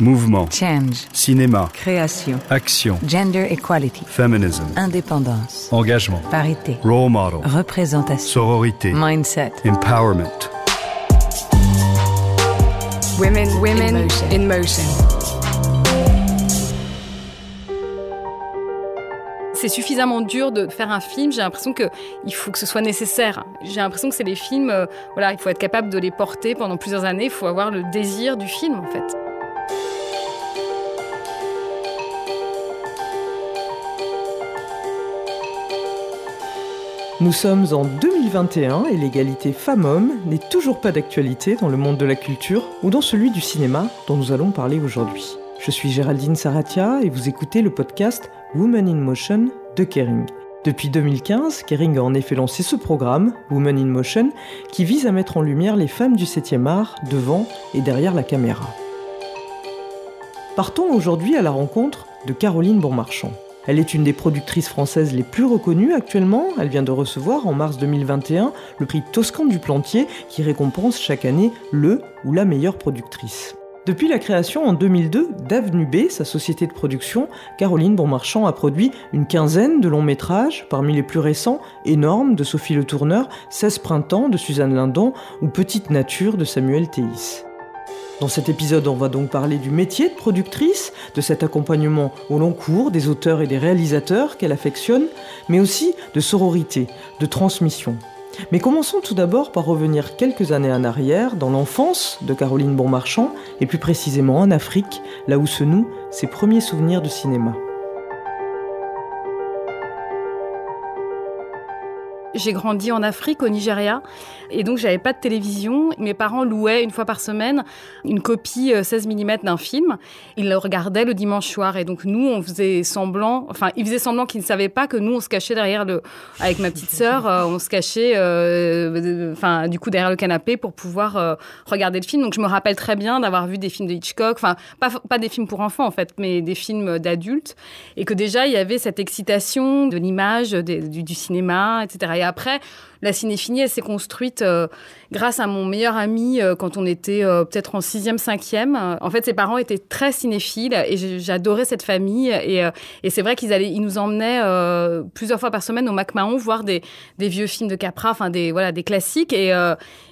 Mouvement. Change. Cinéma. Création. Action. Gender equality. Feminism. Indépendance. Engagement. Parité. Role model. Représentation. Sororité. Mindset. Empowerment. Women, women In motion. in motion. C'est suffisamment dur de faire un film. J'ai l'impression que il faut que ce soit nécessaire. J'ai l'impression que c'est les films. euh, voilà, il faut être capable de les porter pendant plusieurs années. Il faut avoir le désir du film, en fait. Nous sommes en 2021 et l'égalité femmes-hommes n'est toujours pas d'actualité dans le monde de la culture ou dans celui du cinéma dont nous allons parler aujourd'hui. Je suis Géraldine Saratia et vous écoutez le podcast Women in Motion de Kering. Depuis 2015, Kering a en effet lancé ce programme, Women in Motion, qui vise à mettre en lumière les femmes du 7e art devant et derrière la caméra. Partons aujourd'hui à la rencontre de Caroline Bonmarchand. Elle est une des productrices françaises les plus reconnues actuellement. Elle vient de recevoir en mars 2021 le prix Toscan du Plantier qui récompense chaque année le ou la meilleure productrice. Depuis la création en 2002 d'Avenue B, sa société de production, Caroline Bonmarchand a produit une quinzaine de longs métrages, parmi les plus récents Énorme de Sophie Le Tourneur, 16 printemps de Suzanne Lindon ou Petite Nature de Samuel Théis. Dans cet épisode, on va donc parler du métier de productrice, de cet accompagnement au long cours des auteurs et des réalisateurs qu'elle affectionne, mais aussi de sororité, de transmission. Mais commençons tout d'abord par revenir quelques années en arrière, dans l'enfance de Caroline Bonmarchand, et plus précisément en Afrique, là où se nouent ses premiers souvenirs de cinéma. J'ai grandi en Afrique, au Nigeria, et donc j'avais pas de télévision. Mes parents louaient une fois par semaine une copie euh, 16 mm d'un film. Ils le regardaient le dimanche soir, et donc nous, on faisait semblant, enfin, ils faisaient semblant qu'ils ne savaient pas que nous, on se cachait derrière le, avec ma petite sœur, euh, on se cachait, euh, enfin, du coup, derrière le canapé pour pouvoir euh, regarder le film. Donc je me rappelle très bien d'avoir vu des films de Hitchcock, enfin, pas, des films pour enfants en fait, mais des films d'adultes, et que déjà il y avait cette excitation de l'image, du cinéma, etc. Et après, la cinéphilie, elle s'est construite euh, grâce à mon meilleur ami euh, quand on était euh, peut-être en sixième, cinquième. Euh, En fait, ses parents étaient très cinéphiles et j'adorais cette famille. Et, c'est vrai qu'ils ils nous emmenaient plusieurs fois par semaine au MacMahon voir des, vieux films de Capra, enfin des voilà des classiques. Et,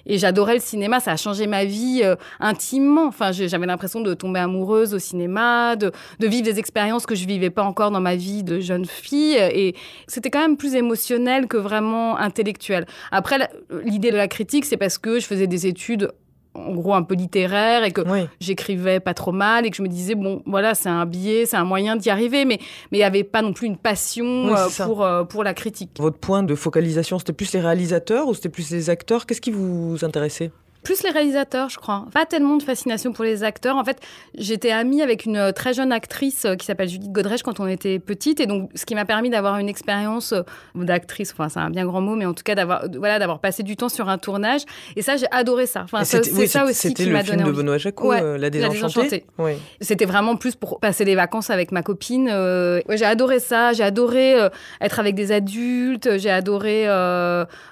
j'adorais le cinéma. Ça a changé ma vie intimement. Enfin, j'avais l'impression de tomber amoureuse au cinéma, de, vivre des expériences que je vivais pas encore dans ma vie de jeune fille. Et c'était quand même plus émotionnel que vraiment intellectuel. Après, l'idée de la critique, c'est parce que je faisais des études en gros un peu littéraires et que Oui. j'écrivais pas trop mal et que je me disais bon voilà c'est un biais c'est un moyen d'y arriver mais mais il y avait pas non plus une passion Oui, euh, pour euh, pour la critique. Votre point de focalisation, c'était plus les réalisateurs ou c'était plus les acteurs? Qu'est-ce qui vous intéressait? Plus les réalisateurs, je crois. Pas tellement de fascination pour les acteurs. En fait, j'étais amie avec une euh, très jeune actrice euh, qui s'appelle Judith Godrèche quand on était petite. Et donc, ce qui m'a permis d'avoir une expérience euh, d'actrice, enfin, c'est un bien grand mot, mais en tout cas, d'avoir voilà, d'avoir passé du temps sur un tournage. Et ça, j'ai adoré ça. Enfin, Et ça- c'était- c'est oui, ça c'était- aussi C'était qui le m'a film donné de. Benoît Jacot, Ouais, euh, La Désenchantée. Oui. C'était vraiment plus pour passer les vacances avec ma copine. euh, ouais, j'ai adoré ça. J'ai adoré euh, être avec des adultes. J'ai adoré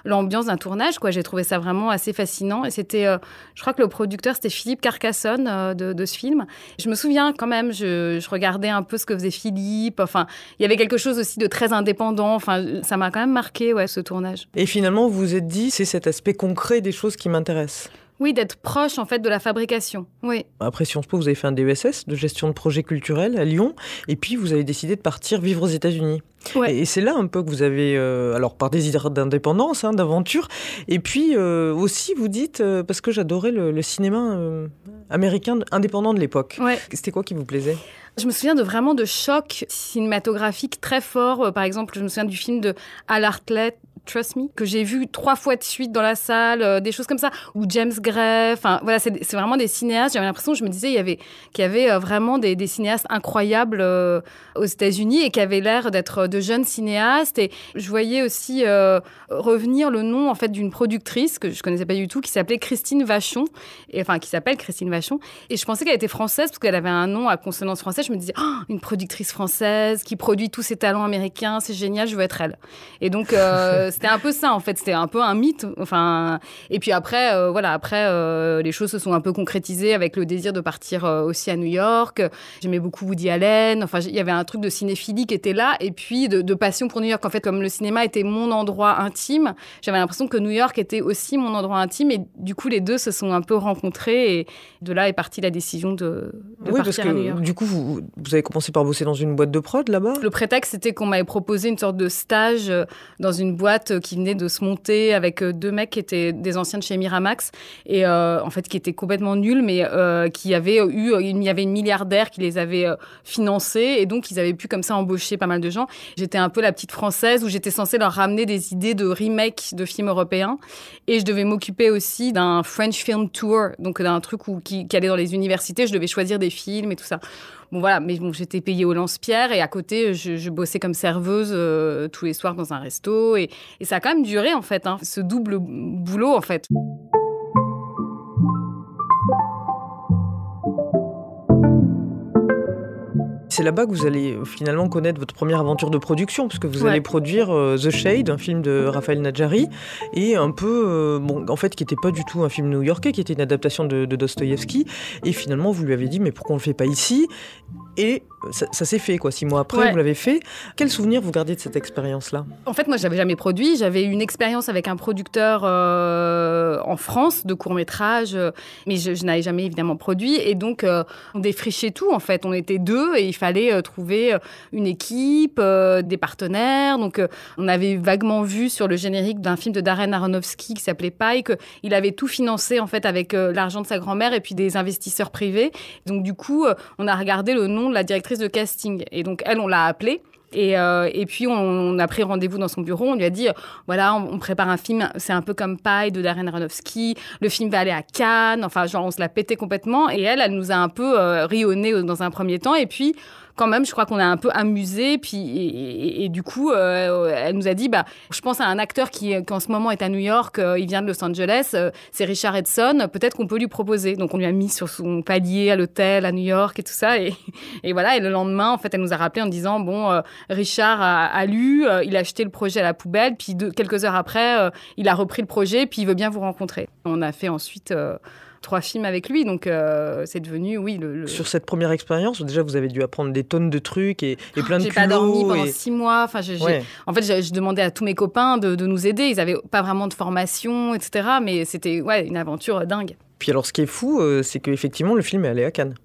l'ambiance d'un tournage. J'ai trouvé ça vraiment assez fascinant. Et c'était, euh, je crois que le producteur c'était Philippe Carcassonne euh, de, ce film. Je me souviens quand même. Je, je regardais un peu ce que faisait Philippe. Enfin, il y avait quelque chose aussi de très indépendant. Enfin, ça m'a quand même marqué, ouais, ce tournage. Et finalement, vous vous êtes dit, c'est cet aspect concret des choses qui m'intéresse. Oui, d'être proche en fait de la fabrication. Oui. Après Sciences Po, vous avez fait un DESS de gestion de projets culturels à Lyon, et puis vous avez décidé de partir vivre aux États-Unis. Ouais. Et c'est là un peu que vous avez, euh, alors par désir d'indépendance, hein, d'aventure, et puis euh, aussi vous dites, euh, parce que j'adorais le, le cinéma américain indépendant de l'époque. Ouais. C'était quoi qui vous plaisait? Je me souviens de vraiment de chocs cinématographiques très forts. Par exemple, je me souviens du film de Al Hartley, Trust Me, que j'ai vu trois fois de suite dans la salle, euh, des choses comme ça, ou James Gray. Enfin, voilà, c'est vraiment des cinéastes. J'avais l'impression, je me disais, qu'il y avait euh, vraiment des, cinéastes incroyables euh, aux États-Unis et qui avaient l'air d'être de jeunes cinéastes. Et je voyais aussi revenir le nom en fait d'une productrice que je connaissais pas du tout, qui s'appelait Christine Vachon, et enfin qui s'appelle Christine Vachon. Et je pensais qu'elle était française parce qu'elle avait un nom à consonance française. Je me disais, Oh, une productrice française qui produit tous ces talents américains, c'est génial, je veux être elle. Et donc, euh, c'était un peu ça en fait. C'était un peu un mythe. Enfin, et puis après, euh, voilà, après, euh, les choses se sont un peu concrétisées avec le désir de partir euh, aussi à New York. J'aimais beaucoup Woody Allen. Enfin, il y avait un truc de cinéphilie qui était là, et puis de, de passion pour New York. En fait, comme le cinéma était mon endroit intime, j'avais l'impression que New York était aussi mon endroit intime, et du coup, les deux se sont un peu rencontrés, et de là est partie la décision de, de Oui, partir parce à New York. que du coup, vous, vous avez commencé par bosser dans une boîte de prod là-bas? Le prétexte, c'était qu'on m'avait proposé une sorte de stage dans une boîte qui venait de se monter avec euh, deux mecs qui étaient des anciens de chez Miramax et euh, en fait qui étaient complètement nuls, mais euh, qui avaient eu, il y avait une milliardaire qui les avait financés et donc ils avaient pu comme ça embaucher pas mal de gens. J'étais un peu la petite française où j'étais censée leur ramener des idées de remake de films européens et je devais m'occuper aussi d'un French Film Tour, donc d'un truc où, qui, qui allait dans les universités. Je devais choisir des films et tout ça. Bon voilà, mais j'étais payée au lance-pierre et à côté, je, bossais comme serveuse euh, tous les soirs dans un resto et, et ça a quand même duré en fait, hein, ce double boulot en fait. C'est là-bas que vous allez euh, finalement connaître votre première aventure de production, parce que vous Ouais. allez produire euh, The Shade, un film de Raphaël Nadjari, et un peu, euh, bon, en fait, qui n'était pas du tout un film new-yorkais, qui était une adaptation de, de Dostoïevski. Et finalement, vous lui avez dit, mais pourquoi on le fait pas ici? Et ça, ça s'est fait, quoi. Six mois après, Ouais. vous l'avez fait. Quel souvenir vous gardez de cette expérience-là? En fait, moi, j'avais jamais produit. J'avais une expérience avec un producteur euh, en France de court métrage, euh, mais je, je n'avais jamais évidemment produit. Et donc, euh, on défrichait tout. En fait, on était deux et il fallait euh, trouver une équipe, des partenaires. Donc, on avait vaguement vu sur le générique d'un film de Darren Aronofsky qui s'appelait Pike qu'il avait tout financé en fait avec l'argent de sa grand-mère et puis des investisseurs privés. Donc, du coup, on a regardé le nom de la directrice de casting et donc elle, on l'a appelée. Et, euh, et puis, on, a pris rendez-vous dans son bureau. On lui a dit, euh, voilà, on, prépare un film. C'est un peu comme Paille de Darren Aronofsky. Le film va aller à Cannes. Enfin, genre, on se l'a pété complètement. Et elle, elle nous a un peu euh, rionné dans un premier temps. Et puis, quand même, je crois qu'on a un peu amusé. Puis, et, du coup, euh, elle nous a dit, bah, je pense à un acteur qui, qui en ce moment est à New York. euh, il vient de Los Angeles. euh, c'est Richard Edson. Peut-être qu'on peut lui proposer. Donc, on lui a mis sur son palier à l'hôtel à New York et tout ça. Et, voilà. Et le lendemain, en fait, elle nous a rappelé en disant, bon, euh, Richard a, lu, euh, il a acheté le projet à la poubelle, puis quelques heures après, euh, il a repris le projet, puis il veut bien vous rencontrer. On a fait ensuite euh, trois films avec lui, donc euh, c'est devenu, oui, le. le- Sur cette première expérience, déjà, vous avez dû apprendre des tonnes de trucs et, et plein de J'ai pas dormi pendant et- six mois. Enfin, Ouais. en fait, je, demandais à tous mes copains de, de nous aider. Ils avaient pas vraiment de formation, etc. Mais c'était ouais une aventure dingue. Puis alors, ce qui est fou, euh, c'est qu'effectivement, le film est allé à Cannes.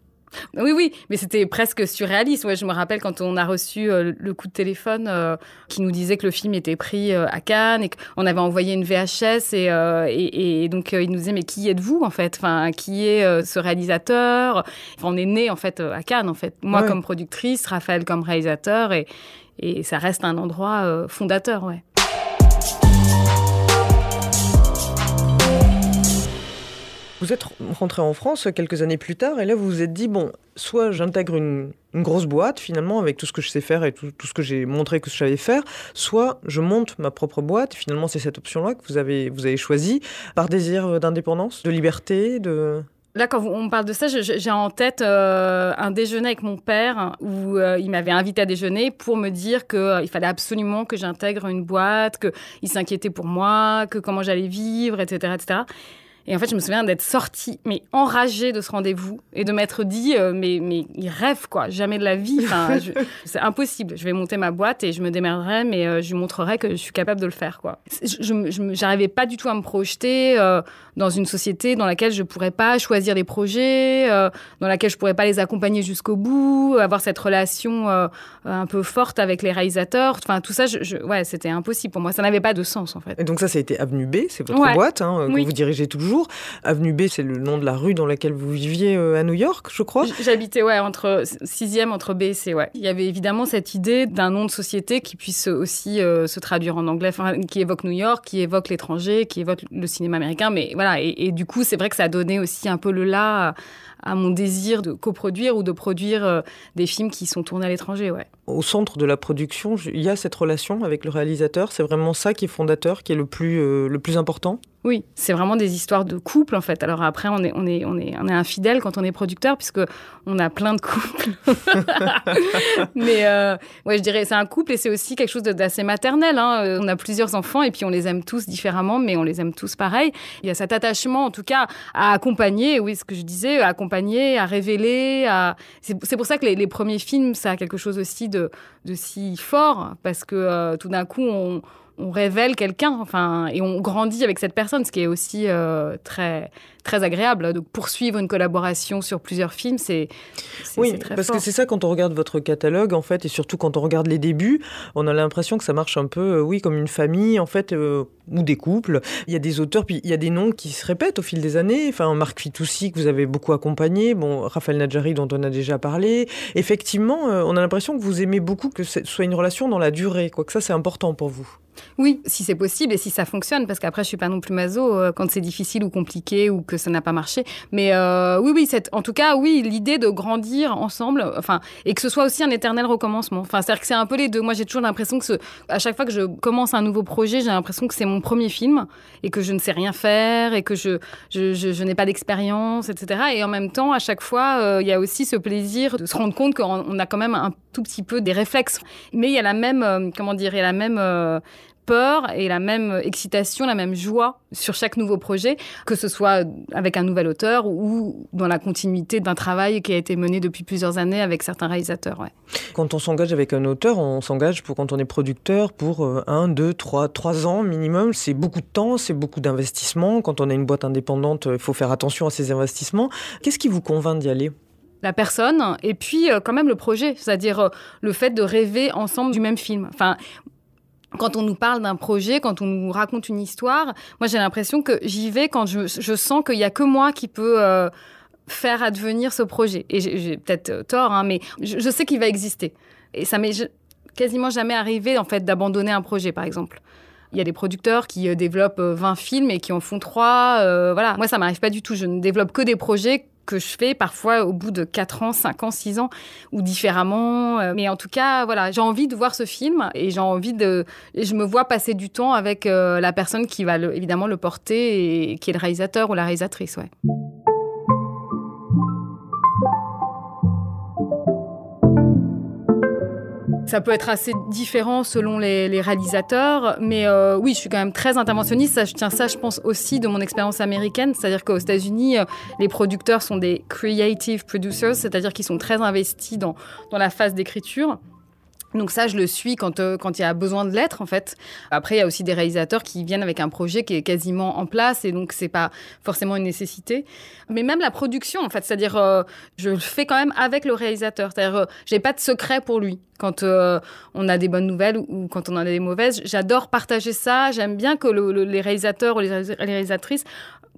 Oui, oui, mais c'était presque surréaliste. Ouais, je me rappelle quand on a reçu euh, le coup de téléphone euh, qui nous disait que le film était pris euh, à Cannes et qu'on avait envoyé une VHS et, et, et donc il nous disait mais qui êtes-vous en fait? Enfin, qui est ce réalisateur? Enfin, On est né en fait à Cannes en fait. Moi Ouais. comme productrice, Raphaël comme réalisateur et, et ça reste un endroit fondateur, ouais. Vous êtes rentré en France quelques années plus tard et là vous vous êtes dit bon, soit j'intègre une, grosse boîte finalement avec tout ce que je sais faire et tout, ce que j'ai montré que je savais faire, soit je monte ma propre boîte. Finalement, c'est cette option-là que vous avez vous avez choisi par désir d'indépendance, de liberté, Là, quand on parle de ça, j'ai en tête euh, un déjeuner avec mon père où euh, il m'avait invité à déjeuner pour me dire qu'il fallait absolument que j'intègre une boîte, qu'il s'inquiétait pour moi, que comment j'allais vivre, etc., etc. Et en fait, je me souviens d'être sortie, mais enragée de ce rendez-vous et de m'être dit, euh, mais, mais il rêve, quoi, jamais de la vie. Enfin, c'est impossible. Je vais monter ma boîte et je me démerderai, mais euh, je lui montrerai que je suis capable de le faire, quoi. Je, je, je j'arrivais pas du tout à me projeter euh, dans une société dans laquelle je pourrais pas choisir des projets, euh, dans laquelle je pourrais pas les accompagner jusqu'au bout, avoir cette relation euh, un peu forte avec les réalisateurs. Enfin, tout ça, je, je- ouais, c'était impossible pour moi. Ça n'avait pas de sens, en fait. Et donc ça, ça a été Avenue B, c'est votre Ouais. boîte hein, que Oui. vous dirigez toujours. Avenue B, c'est le nom de la rue dans laquelle vous viviez euh, à New York, je crois. J'habitais ouais entre sixième entre B et C ouais. Il y avait évidemment cette idée d'un nom de société qui puisse aussi euh, se traduire en anglais, qui évoque New York, qui évoque l'étranger, qui évoque le cinéma américain. Mais voilà et, du coup c'est vrai que ça a donné aussi un peu le là à, à mon désir de coproduire ou de produire euh, des films qui sont tournés à l'étranger. Ouais. Au centre de la production, il y a cette relation avec le réalisateur. C'est vraiment ça qui est fondateur, qui est le plus, euh, le plus important? Oui, c'est vraiment des histoires de couple en fait. Alors après, on est, on est, on est, on est infidèle quand on est producteur puisque on a plein de couples. Mais euh, ouais, je dirais c'est un couple et c'est aussi quelque chose d'assez maternel. Hein. On a plusieurs enfants et puis on les aime tous différemment, mais on les aime tous pareil. Il y a cet attachement en tout cas à accompagner. Oui, ce que je disais, à accompagner, à révéler. C'est pour ça que les, premiers films, ça a quelque chose aussi de, de si fort parce que euh, tout d'un coup on on révèle quelqu'un, enfin, et on grandit avec cette personne, ce qui est aussi euh, très très agréable. De poursuivre une collaboration sur plusieurs films, c'est oui, parce que c'est ça quand on regarde votre catalogue en fait, et surtout quand on regarde les débuts, on a l'impression que ça marche un peu, euh, oui, comme une famille en fait, euh, ou des couples. Il y a des auteurs, puis il y a des noms qui se répètent au fil des années. Enfin, Marc Fitoussi que vous avez beaucoup accompagné, bon, Raphaël Nadjari dont on a déjà parlé. Effectivement, on a l'impression que vous aimez beaucoup que ce soit une relation dans la durée, quoi que ça c'est important pour vous. Oui, si c'est possible et si ça fonctionne, parce qu'après, je suis pas non plus maso euh, quand c'est difficile ou compliqué ou que ça n'a pas marché. Mais euh, oui, oui, en tout cas, oui, l'idée de grandir ensemble, enfin, et que ce soit aussi un éternel recommencement. Enfin, c'est-à-dire que c'est un peu les deux. Moi, j'ai toujours l'impression que à chaque fois que je commence un nouveau projet, j'ai l'impression que c'est mon premier film et que je ne sais rien faire et que je, je, n'ai pas d'expérience, etc. Et en même temps, à chaque fois, euh, il y a aussi ce plaisir de se rendre compte qu'on a quand même un tout petit peu des réflexes. Mais il y a la même, comment dire, il y a la même peur et la même excitation, la même joie sur chaque nouveau projet, que ce soit avec un nouvel auteur ou dans la continuité d'un travail qui a été mené depuis plusieurs années avec certains réalisateurs. Quand on s'engage avec un auteur, on s'engage pour quand on est producteur pour euh, un, deux, trois, trois ans minimum. C'est beaucoup de temps, c'est beaucoup d'investissement. Quand on a une boîte indépendante, il faut faire attention à ces investissements. Qu'est-ce qui vous convainc d'y aller? La personne et puis euh, quand même le projet, c'est-à-dire euh, le fait de rêver ensemble du même film. Enfin, quand on nous parle d'un projet, quand on nous raconte une histoire, moi j'ai l'impression que j'y vais quand je, sens qu'il n'y a que moi qui peut euh, faire advenir ce projet. Et j'ai peut-être tort, hein, mais je, sais qu'il va exister. Et ça m'est quasiment jamais arrivé en fait d'abandonner un projet, par exemple. Il y a des producteurs qui développent 20 films et qui en font 3. voilà. Moi, ça m'arrive pas du tout. Je ne développe que des projets que je fais parfois au bout de 4 ans, 5 ans, 6 ans ou différemment. Euh, mais en tout cas, voilà, j'ai envie de voir ce film et j'ai envie de. je me vois passer du temps avec euh, la personne qui va évidemment le porter et qui est le réalisateur ou la réalisatrice. Ouais. Ça peut être assez différent selon les, réalisateurs, mais euh, oui, je suis quand même très interventionniste. Ça, je tiens ça, je pense aussi de mon expérience américaine, c'est-à-dire qu'aux États-Unis, euh, les producteurs sont des creative producers, c'est-à-dire qu'ils sont très investis dans, dans la phase d'écriture. Donc ça, je le suis quand euh, quand il y a besoin de l'être en fait. Après, il y a aussi des réalisateurs qui viennent avec un projet qui est quasiment en place et donc c'est pas forcément une nécessité. Mais même la production en fait, c'est-à-dire euh, je le fais quand même avec le réalisateur. C'est-à-dire euh, j'ai pas de secret pour lui quand on a des bonnes nouvelles ou, quand on en a des mauvaises. J'adore partager ça. J'aime bien que les réalisateurs ou les réalisatrices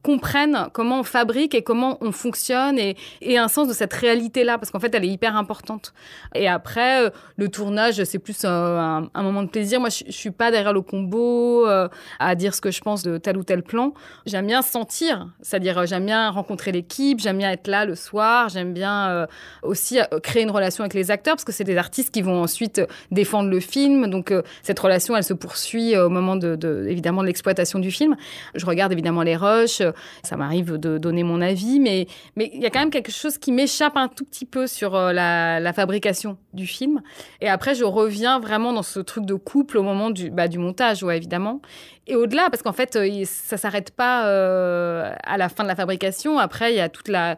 comprennent comment on fabrique et comment on fonctionne et, et un sens de cette réalité-là, parce qu'en fait, elle est hyper importante. Et après, euh, le tournage, c'est plus euh, un, moment de plaisir. Moi, je, je suis pas derrière le combo euh, à dire ce que je pense de tel ou tel plan. J'aime bien sentir, c'est-à-dire j'aime bien rencontrer l'équipe, j'aime bien être là le soir, j'aime bien aussi créer une relation avec les acteurs, parce que c'est des artistes qui vont ensuite défendre le film. Donc, cette relation, elle se poursuit au moment de, de évidemment de l'exploitation du film. Je regarde évidemment les rushs, ça m'arrive de donner mon avis, mais mais il y a quand même quelque chose qui m'échappe un tout petit peu sur euh, la, fabrication du film. Et après, je reviens vraiment dans ce truc de couple au moment du, bah, du montage, ouais, évidemment. Et au-delà, parce qu'en fait, euh, ça s'arrête pas euh, à la fin de la fabrication. Après, il y a toute la,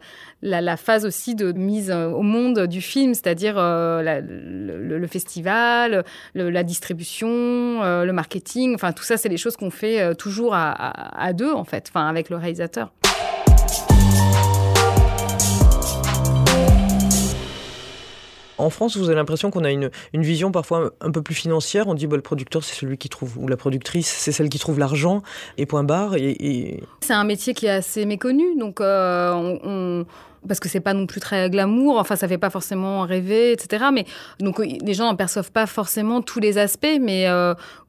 phase aussi de mise au monde du film, c'est-à-dire le, festival, la distribution, le marketing. Enfin, tout ça, c'est les choses qu'on fait toujours à, à, deux, en fait, enfin, avec le réalisateur. En France, vous avez l'impression qu'on a une, vision parfois un peu plus financière. On dit bah, le producteur, c'est celui qui trouve, ou la productrice, c'est celle qui trouve l'argent, et point barre. Et, C'est un métier qui est assez méconnu. Donc, euh, on parce que c'est pas non plus très glamour. Enfin, ça fait pas forcément rêver, etc. Mais donc les gens n'en perçoivent pas forcément tous les aspects. Mais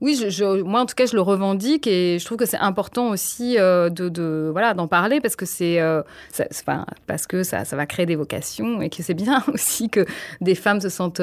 oui, je, moi en tout cas, je le revendique et je trouve que c'est important aussi de, de, voilà d'en parler parce que c'est enfin, parce que ça, ça va créer des vocations et que c'est bien aussi que des femmes se sentent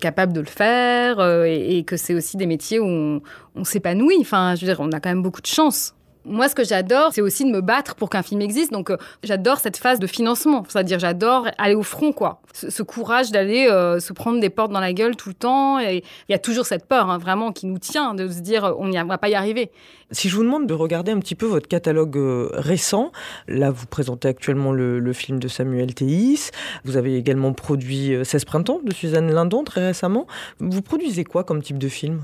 capables de le faire et, et que c'est aussi des métiers où on, on s'épanouit. Enfin, je veux dire, on a quand même beaucoup de chance. Moi, ce que j'adore, c'est aussi de me battre pour qu'un film existe. Donc, euh, j'adore cette phase de financement. C'est-à-dire, j'adore aller au front, quoi. Ce, courage d'aller euh, se prendre des portes dans la gueule tout le temps. Et il y a toujours cette peur, hein, vraiment, qui nous tient, de se dire, on ne va pas y arriver. Si je vous demande de regarder un petit peu votre catalogue euh, récent, là, vous présentez actuellement le, film de Samuel Théis. Vous avez également produit 16 printemps de Suzanne Lindon très récemment. Vous produisez quoi comme type de film?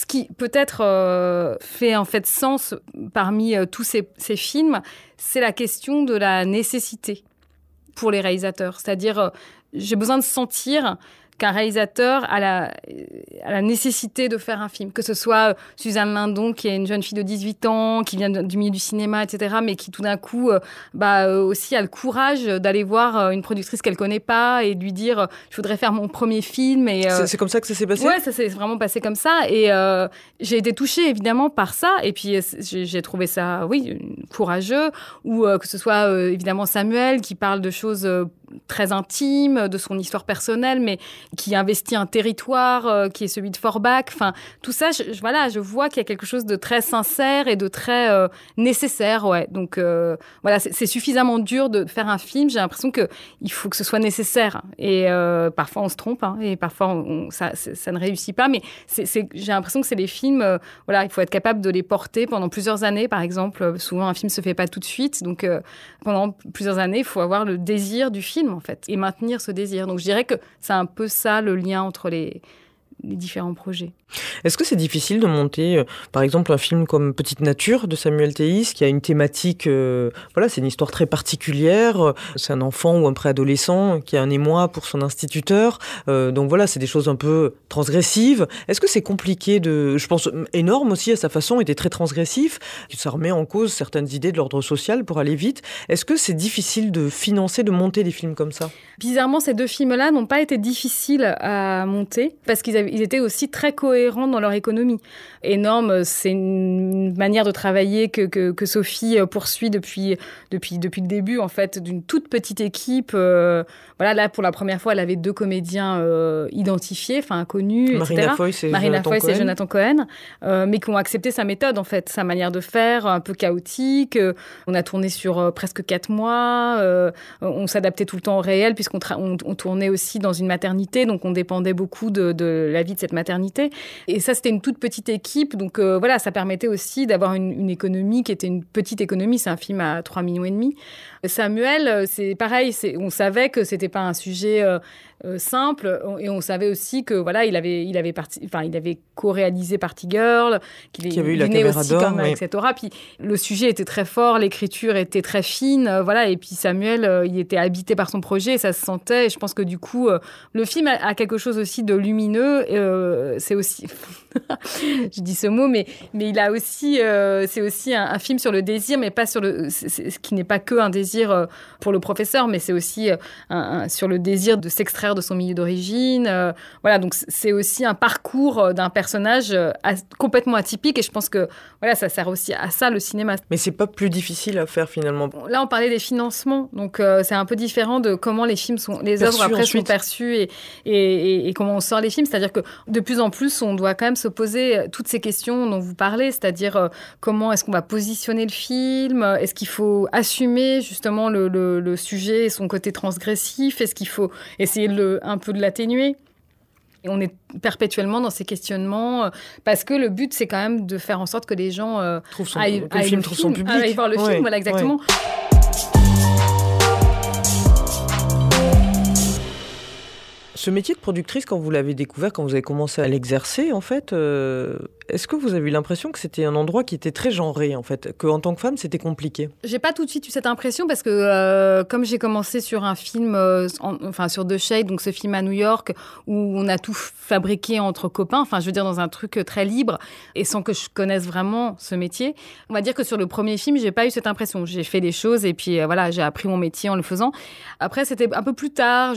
Ce qui peut-être euh, fait en fait sens parmi euh, tous ces, films, c'est la question de la nécessité pour les réalisateurs. C'est-à-dire, euh, j'ai besoin de sentir qu'un réalisateur a la, la, nécessité de faire un film. Que ce soit euh, Suzanne Lindon, qui est une jeune fille de 18 ans, qui vient du milieu du cinéma, etc., mais qui tout d'un coup euh, bah, euh, aussi a le courage d'aller voir une productrice qu'elle connaît pas et de lui dire je voudrais faire mon premier film. Et c'est comme ça que ça s'est passé? Ouais, ça s'est vraiment passé comme ça. Et j'ai été touchée évidemment par ça. Et puis j'ai trouvé ça, oui, courageux. Ou que ce soit évidemment Samuel qui parle de choses très intime de son histoire personnelle, mais qui investit un territoire euh, qui est celui de Forbach. Enfin, tout ça, je, voilà, je vois qu'il y a quelque chose de très sincère et de très euh, nécessaire. Ouais. Donc euh, voilà, c'est suffisamment dur de faire un film. J'ai l'impression que il faut que ce soit nécessaire. Et parfois on se trompe, hein, et parfois ça, ça, ne réussit pas. Mais j'ai l'impression que c'est les films. voilà, il faut être capable de les porter pendant plusieurs années. Par exemple, souvent un film se fait pas tout de suite, donc pendant plusieurs années, il faut avoir le désir du film en fait et maintenir ce désir. Donc je dirais que c'est un peu ça le lien entre les, les différents projets. Est-ce que c'est difficile de monter, euh, par exemple, un film comme Petite Nature de Samuel Théis, qui a une thématique, euh, voilà, c'est une histoire très particulière. C'est un enfant ou un préadolescent qui a un émoi pour son instituteur. Euh, donc voilà, c'est des choses un peu transgressives. Est-ce que c'est compliqué de, je pense, énorme aussi à sa façon, était très transgressif. Ça remet en cause certaines idées de l'ordre social pour aller vite. Est-ce que c'est difficile de financer, de monter des films comme ça? Bizarrement, ces deux films-là n'ont pas été difficiles à monter parce qu'ils étaient aussi très cohérents dans leur économie. Énorme, c'est une manière de travailler que, que, Sophie euh, poursuit depuis, depuis, depuis le début, en fait, d'une toute petite équipe. Euh, voilà, là, pour la première fois, elle avait deux comédiens euh, identifiés, enfin connus, Marina Foïs et Marina Jonathan Cohen. et Jonathan Cohen, mais qui ont accepté sa méthode, en fait, sa manière de faire, un peu chaotique. on a tourné sur presque quatre mois. on s'adaptait tout le temps au réel, puisqu'on on, tournait aussi dans une maternité, donc on dépendait beaucoup de, de la vie de cette maternité. Et ça, c'était une toute petite équipe. Donc euh, voilà, ça permettait aussi d'avoir une, une, économie qui était une petite économie. C'est un film à 3 millions et demi. Samuel, euh, c'est pareil. On savait que c'était pas un sujet euh, euh, simple et on savait aussi que voilà, il avait, il avait parti, enfin, il avait co-réalisé Party Girl, qu'il avait eu la caméra aussi comme aura. Puis le sujet était très fort, l'écriture était très fine, voilà. Et puis Samuel, il était habité par son projet, et ça se sentait. Et je pense que du coup, le film a, quelque chose aussi de lumineux. c'est aussi, je dis ce mot, mais mais il a aussi, c'est aussi un, film sur le désir, mais pas sur le, ce qui n'est pas que un désir euh, pour le professeur, mais c'est aussi euh, sur le désir de s'extraire de son milieu d'origine. Euh, voilà, donc c'est aussi un parcours d'un personnage complètement atypique et je pense que voilà, ça sert aussi à ça le cinéma. Mais c'est pas plus difficile à faire finalement. Là, on parlait des financements, donc c'est un peu différent de comment les films sont, les œuvres après sont perçues et, et, et, comment on sort les films. C'est-à-dire que de plus en plus, on doit quand même se poser toutes ces questions dont vous parlez, c'est-à-dire comment est-ce qu'on va positionner le film, est-ce qu'il faut assumer justement le, sujet et son côté transgressif Est-ce qu'il faut essayer de un peu de l'atténuer. Et on est perpétuellement dans ces questionnements euh, parce que le but c'est quand même de faire en sorte que les gens euh, aillent, le film trouve son public, aillent voir le film, voilà exactement. Ce métier de productrice, quand vous l'avez découvert, quand vous avez commencé à l'exercer, en fait, euh, est-ce que vous avez eu l'impression que c'était un endroit qui était très genré, en fait, qu'en tant que femme, c'était compliqué? J'ai pas tout de suite eu cette impression parce que euh, comme j'ai commencé sur un film, euh, en- enfin sur The Shade, donc ce film à New York où on a tout fabriqué entre copains, enfin je veux dire dans un truc très libre et sans que je connaisse vraiment ce métier, on va dire que sur le premier film, j'ai pas eu cette impression. J'ai fait des choses et puis voilà, j'ai appris mon métier en le faisant. Après, c'était un peu plus tard.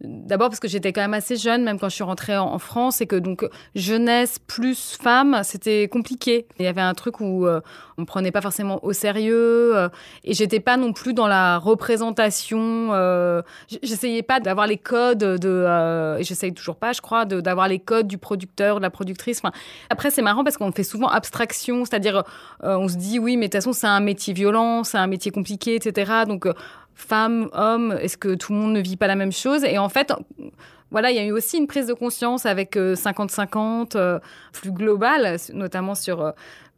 D'abord parce que j'étais quand même assez jeune, même quand je suis rentrée en, France, et que donc jeunesse plus femme, c'était compliqué. Il y avait un truc où euh, on me prenait pas forcément au sérieux, euh, et j'étais pas non plus dans la représentation. euh, j'essayais pas d'avoir les codes de, euh, et j'essaye toujours pas, je crois, d'avoir les codes du producteur, de la productrice. Après, c'est marrant parce qu'on fait souvent abstraction, c'est-à-dire on se dit oui, mais de toute façon, c'est un métier violent, c'est un métier compliqué, etc. Donc, euh, femme, homme, est-ce que tout le monde ne vit pas la même chose? Et en fait, voilà, il y a eu aussi une prise de conscience avec euh, 50-50, euh, plus globale, notamment sur euh,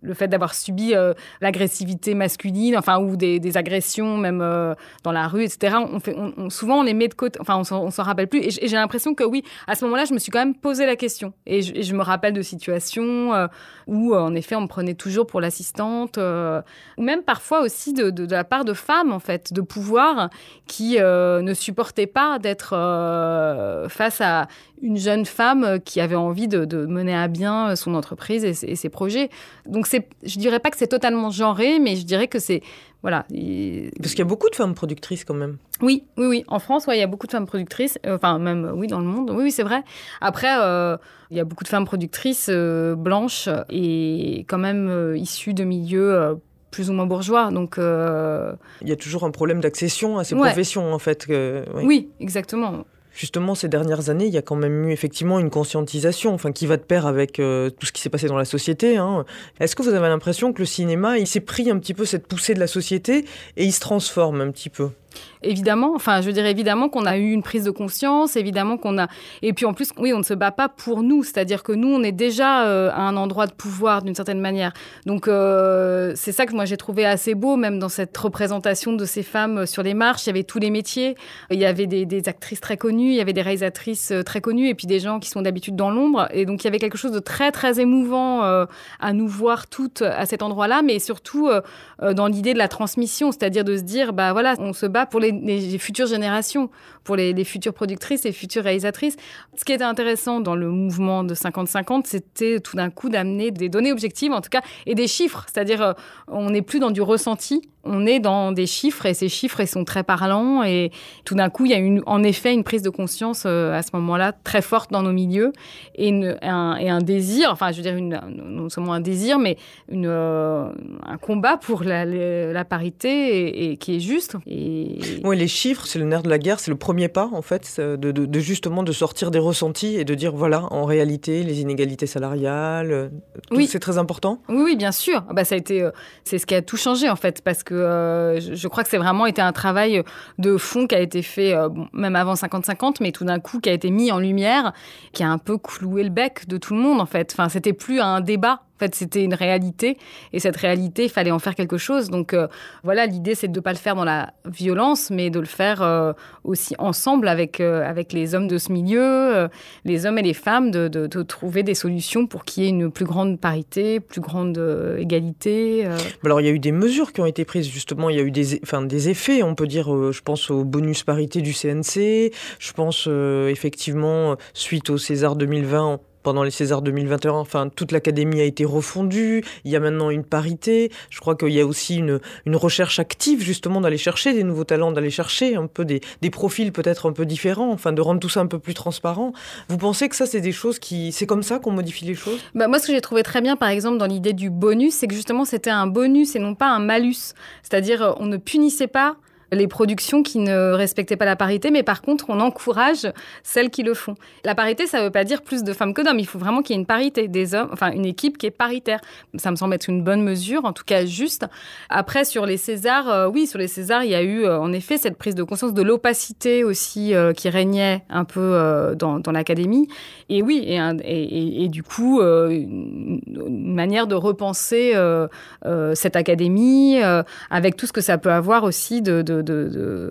le fait d'avoir subi euh, l'agressivité masculine, enfin, ou des, agressions même euh, dans la rue, etc. On fait, souvent, on les met de côté, enfin, on s'en rappelle plus. Et j'ai l'impression que oui, à ce moment-là, je me suis quand même posé la question. Et je, me rappelle de situations euh, où, en effet, on me prenait toujours pour l'assistante, ou même parfois aussi de, de- la part de femmes, en fait, de pouvoir qui ne supportaient pas d'être face à une jeune femme qui avait envie de, mener à bien son entreprise et, et ses projets. Donc, c'est, je dirais pas que c'est totalement genré, mais je dirais que c'est. Voilà. Parce qu'il y a beaucoup de femmes productrices quand même. oui, oui, oui. En France, ouais, il y a beaucoup de femmes productrices. Euh, Enfin, même, euh, oui, dans le monde. Oui, oui, c'est vrai. Après, euh, il y a beaucoup de femmes productrices euh, blanches et quand même issues de milieux plus ou moins bourgeois. Donc, Il y a toujours un problème d'accession à ces Ouais. professions, en fait. que- oui. oui, exactement. Justement, ces dernières années, il y a quand même eu effectivement une conscientisation, enfin, qui va de pair avec euh, tout ce qui s'est passé dans la société. hein. Est-ce que vous avez l'impression que le cinéma, il s'est pris un petit peu cette poussée de la société et il se transforme un petit peu? Évidemment, enfin, je dire évidemment qu'on a eu une prise de conscience, évidemment qu'on a. Et puis en plus, oui, on ne se bat pas pour nous, c'est-à-dire que nous, on est déjà euh, à un endroit de pouvoir d'une certaine manière. Donc euh, c'est ça que moi j'ai trouvé assez beau, même dans cette représentation de ces femmes euh, sur les marches. Il y avait tous les métiers, il y avait des, actrices très connues, il y avait des réalisatrices très connues, et puis des gens qui sont d'habitude dans l'ombre. Et donc il y avait quelque chose de très très émouvant à nous voir toutes à cet endroit-là, mais surtout dans l'idée de la transmission, c'est-à-dire de se dire, bah voilà, on se bat pour les, futures générations, pour les, futures productrices et futures réalisatrices. Ce qui était intéressant dans le mouvement de 50-50, c'était tout d'un coup d'amener des données objectives, en tout cas, et des chiffres, c'est-à-dire euh, on n'est plus dans du ressenti, on est dans des chiffres et ces chiffres sont très parlants et tout d'un coup il y a en effet une prise de conscience euh, à ce moment-là très forte dans nos milieux et, un, désir, enfin je veux dire non seulement un désir mais euh, un combat pour la, parité et qui est juste. Et... Oui, les chiffres, c'est le nerf de la guerre, c'est le premier pas, en fait, c'est de, de- de justement de sortir des ressentis et de dire, voilà, en réalité, les inégalités salariales, euh, Oui. c'est très important. Oui, oui, bien sûr. Ah Bah, ça a été, euh, c'est ce qui a tout changé en fait, parce que euh, je, je crois que c'est vraiment été un travail de fond qui a été fait, euh, bon, même avant 50-50, mais tout d'un coup qui a été mis en lumière, qui a un peu cloué le bec de tout le monde en fait. Enfin, c'était plus un débat. En fait, c'était une réalité, et cette réalité, il fallait en faire quelque chose. Donc, euh, voilà, l'idée, c'est de ne pas le faire dans la violence, mais de le faire euh, aussi ensemble avec, euh, avec les hommes de ce milieu, les hommes et les femmes, de, de- de trouver des solutions pour qu'il y ait une plus grande parité, plus grande égalité. Alors, il y a eu des mesures qui ont été prises, justement, il y a eu des, enfin, des effets, on peut dire, je pense au bonus parité du CNC, je pense effectivement, suite au César 2020, pendant les Césars 2021, enfin, toute l'académie a été refondue, il y a maintenant une parité, je crois qu'il y a aussi une, une recherche active, justement, d'aller chercher des nouveaux talents, d'aller chercher un peu des, des profils peut-être un peu différents, enfin, de rendre tout ça un peu plus transparent. Vous pensez que ça, c'est des choses qui... C'est comme ça qu'on modifie les choses? Bah, moi, ce que j'ai trouvé très bien, par exemple, dans l'idée du bonus, c'est que justement, c'était un bonus et non pas un malus. C'est-à-dire, euh, on ne punissait pas les productions qui ne respectaient pas la parité, mais par contre, on encourage celles qui le font. La parité, ça ne veut pas dire plus de femmes que d'hommes. Il faut vraiment qu'il y ait une parité des hommes, enfin une équipe qui est paritaire. Ça me semble être une bonne mesure, en tout cas juste. Après, sur les Césars, euh, oui, sur les Césars, il y a eu euh, en effet cette prise de conscience de l'opacité aussi euh, qui régnait un peu dans, l'académie. Et oui, et, du coup, une, manière de repenser cette académie avec tout ce que ça peut avoir aussi de,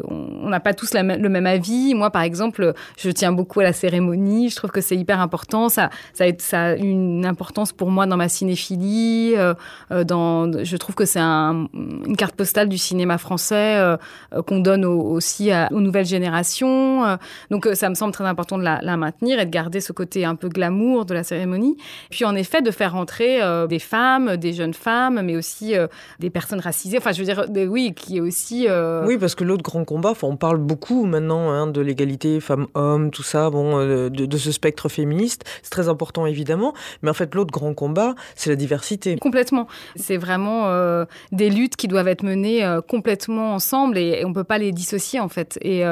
on n'a pas tous le même avis. Moi, par exemple, je tiens beaucoup à la cérémonie. Je trouve que c'est hyper important. Ça, a, une importance pour moi dans ma cinéphilie. Euh, dans, je trouve que c'est un, une carte postale du cinéma français euh, qu'on donne au, aussi aux nouvelles générations. donc, ça me semble très important de la, maintenir et de garder ce côté un peu glamour de la cérémonie. Puis, en effet, de faire rentrer des femmes, des jeunes femmes, mais aussi des personnes racisées. Enfin, je veux dire, oui, qui est aussi. Euh... Parce que l'autre grand combat, on parle beaucoup maintenant hein, de l'égalité femmes-hommes, tout ça, bon, euh, de, ce spectre féministe. C'est très important, évidemment. Mais en fait, l'autre grand combat, c'est la diversité. Complètement. C'est vraiment euh, des luttes qui doivent être menées euh, complètement ensemble et, on ne peut pas les dissocier, en fait. Et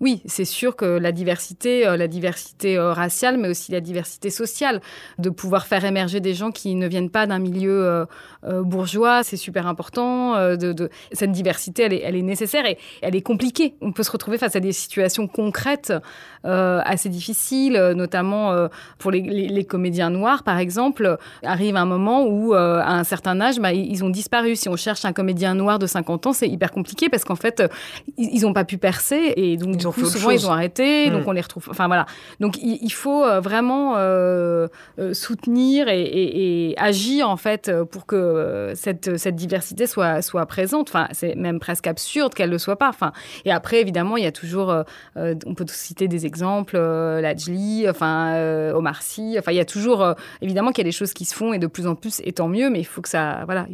oui, c'est sûr que la diversité, la diversité raciale, mais aussi la diversité sociale, de pouvoir faire émerger des gens qui ne viennent pas d'un milieu bourgeois, c'est super important. cette diversité, elle est, nécessaire et elle est compliquée. On peut se retrouver face à des situations concrètes euh, assez difficiles, notamment euh, pour les, les, les, comédiens noirs, par exemple. Arrive un moment où, euh, à un certain âge, bah, ils ont disparu. Si on cherche un comédien noir de 50 ans, c'est hyper compliqué parce qu'en fait, ils n'ont pas pu percer et donc, ils du ont coup, souvent, ils ont arrêté. Mmh. Donc, on les retrouve. Enfin, voilà. Donc, il, il faut vraiment euh, soutenir et, et, et, agir, en fait, pour que cette, cette diversité soit, soit présente. Enfin, c'est même presque absurde qu'elle ne le soit pas. Enfin, et après, évidemment, il y a toujours, euh, on peut citer des exemples, euh, Lajli, enfin, euh, Omar Sy. Enfin, il y a toujours, euh, évidemment, qu'il y a des choses qui se font et de plus en plus, et tant mieux, mais il faut que ça, voilà.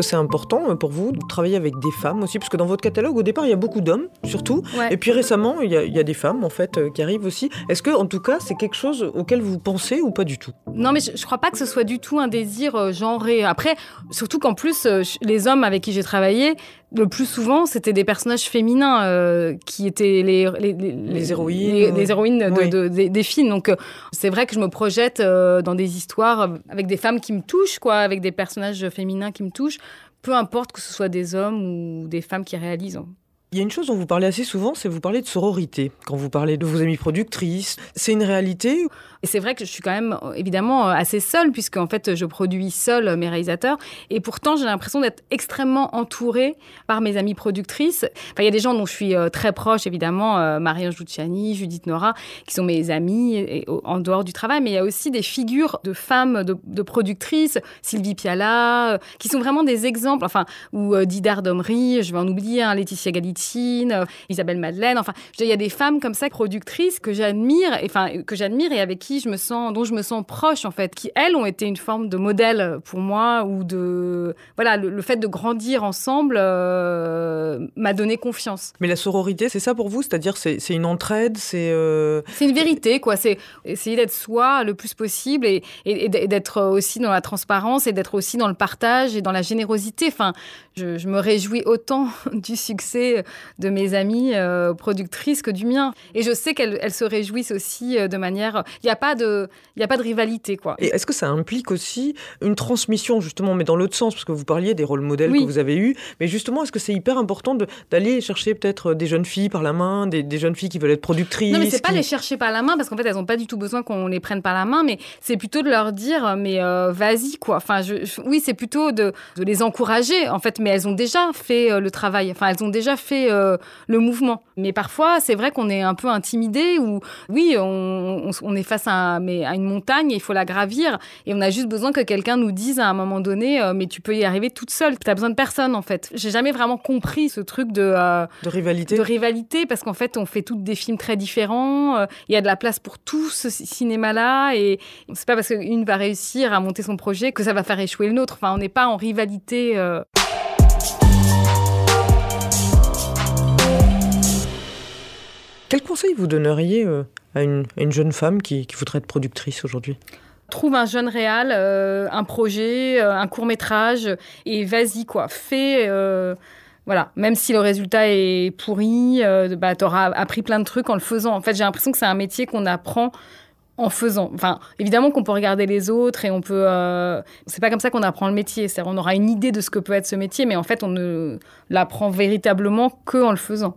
Que c'est important pour vous de travailler avec des femmes aussi? Parce que dans votre catalogue, au départ, il y a beaucoup d'hommes, surtout. Ouais. Et puis récemment, il y, a, il y, a, des femmes, en fait, euh, qui arrivent aussi. Est-ce que, en tout cas, c'est quelque chose auquel vous pensez ou pas du tout? Non, mais je, je crois pas que ce soit du tout un désir euh, genré. Après, surtout qu'en plus, euh, les hommes avec qui j'ai travaillé, le plus souvent, c'était des personnages féminins euh, qui étaient les, les, les, les héroïnes, les, les héroïnes oui. de, de, de, des, des, films. Donc, euh, c'est vrai que je me projette euh, dans des histoires avec des femmes qui me touchent, quoi, avec des personnages féminins qui me touchent, peu importe que ce soit des hommes ou des femmes qui réalisent. Il y a une chose dont vous parlez assez souvent, c'est vous parlez de sororité. Quand vous parlez de vos amies productrices, c'est une réalité Et c'est vrai que je suis quand même évidemment assez seule, puisque en fait je produis seule mes réalisateurs. Et pourtant, j'ai l'impression d'être extrêmement entourée par mes amies productrices. Enfin, il y a des gens dont je suis euh, très proche, évidemment, euh, Marianne Giucciani, Judith Nora, qui sont mes amies en dehors du travail. Mais il y a aussi des figures de femmes, de, productrices, Sylvie Piala, euh, qui sont vraiment des exemples. Enfin, ou euh, Didar Domry, je vais en oublier, hein, Laetitia Galiti euh, Isabelle Madeleine. Enfin, il y a des femmes comme ça, productrices, que j'admire, enfin, que j'admire et avec qui je me sens, dont je me sens proche, en fait, qui, elles, ont été une forme de modèle pour moi ou de. Voilà, le, le fait de grandir ensemble euh, m'a donné confiance. Mais la sororité, c'est ça pour vous? C'est-à-dire, c'est une entraide C'est euh... C'est une vérité, quoi. C'est essayer d'être soi le plus possible et, et, et d'être aussi dans la transparence et d'être aussi dans le partage et dans la générosité. Enfin, je, je me réjouis autant du succès de mes amies euh, productrices que du mien. Et je sais qu'elles elles se réjouissent aussi euh, de manière. Il n'y a pas de, y a pas de rivalité, quoi. Et est-ce que ça implique aussi une transmission justement, mais dans l'autre sens, parce que vous parliez des rôles modèles oui. que vous avez eus, mais justement, est-ce que c'est hyper important d'aller chercher peut-être des jeunes filles par la main, des, des, jeunes filles qui veulent être productrices Non, mais c'est qui... pas les chercher par la main, parce qu'en fait, elles n'ont pas du tout besoin qu'on les prenne par la main, mais c'est plutôt de leur dire, mais euh, vas-y, quoi. Enfin, je, je, oui, c'est plutôt de, de les encourager, en fait, mais elles ont déjà fait euh, le travail. Enfin, elles ont déjà fait euh, le mouvement. Mais parfois, c'est vrai qu'on est un peu intimidé ou oui, on, est face à, mais à une montagne et il faut la gravir et on a juste besoin que quelqu'un nous dise à un moment donné, euh, mais tu peux y arriver toute seule. Tu as besoin de personne en fait. J'ai jamais vraiment compris ce truc de de rivalité. De rivalité parce qu'en fait, on fait toutes des films très différents. Il y a de la place pour tout ce cinéma-là et c'est pas parce qu'une va réussir à monter son projet que ça va faire échouer le nôtre. Enfin, on n'est pas en rivalité. Euh... Quel conseil vous donneriez euh, à, une, jeune femme qui, voudrait être productrice aujourd'hui? Trouve un jeune réal, euh, un projet, euh, un court métrage, et vas-y quoi, fais. voilà, même si le résultat est pourri, bah, tu auras appris plein de trucs en le faisant. En fait, j'ai l'impression que c'est un métier qu'on apprend en faisant. Enfin, évidemment qu'on peut regarder les autres et on peut. C'est pas comme ça qu'on apprend le métier. C'est on aura une idée de ce que peut être ce métier, mais en fait, on ne l'apprend véritablement que en le faisant.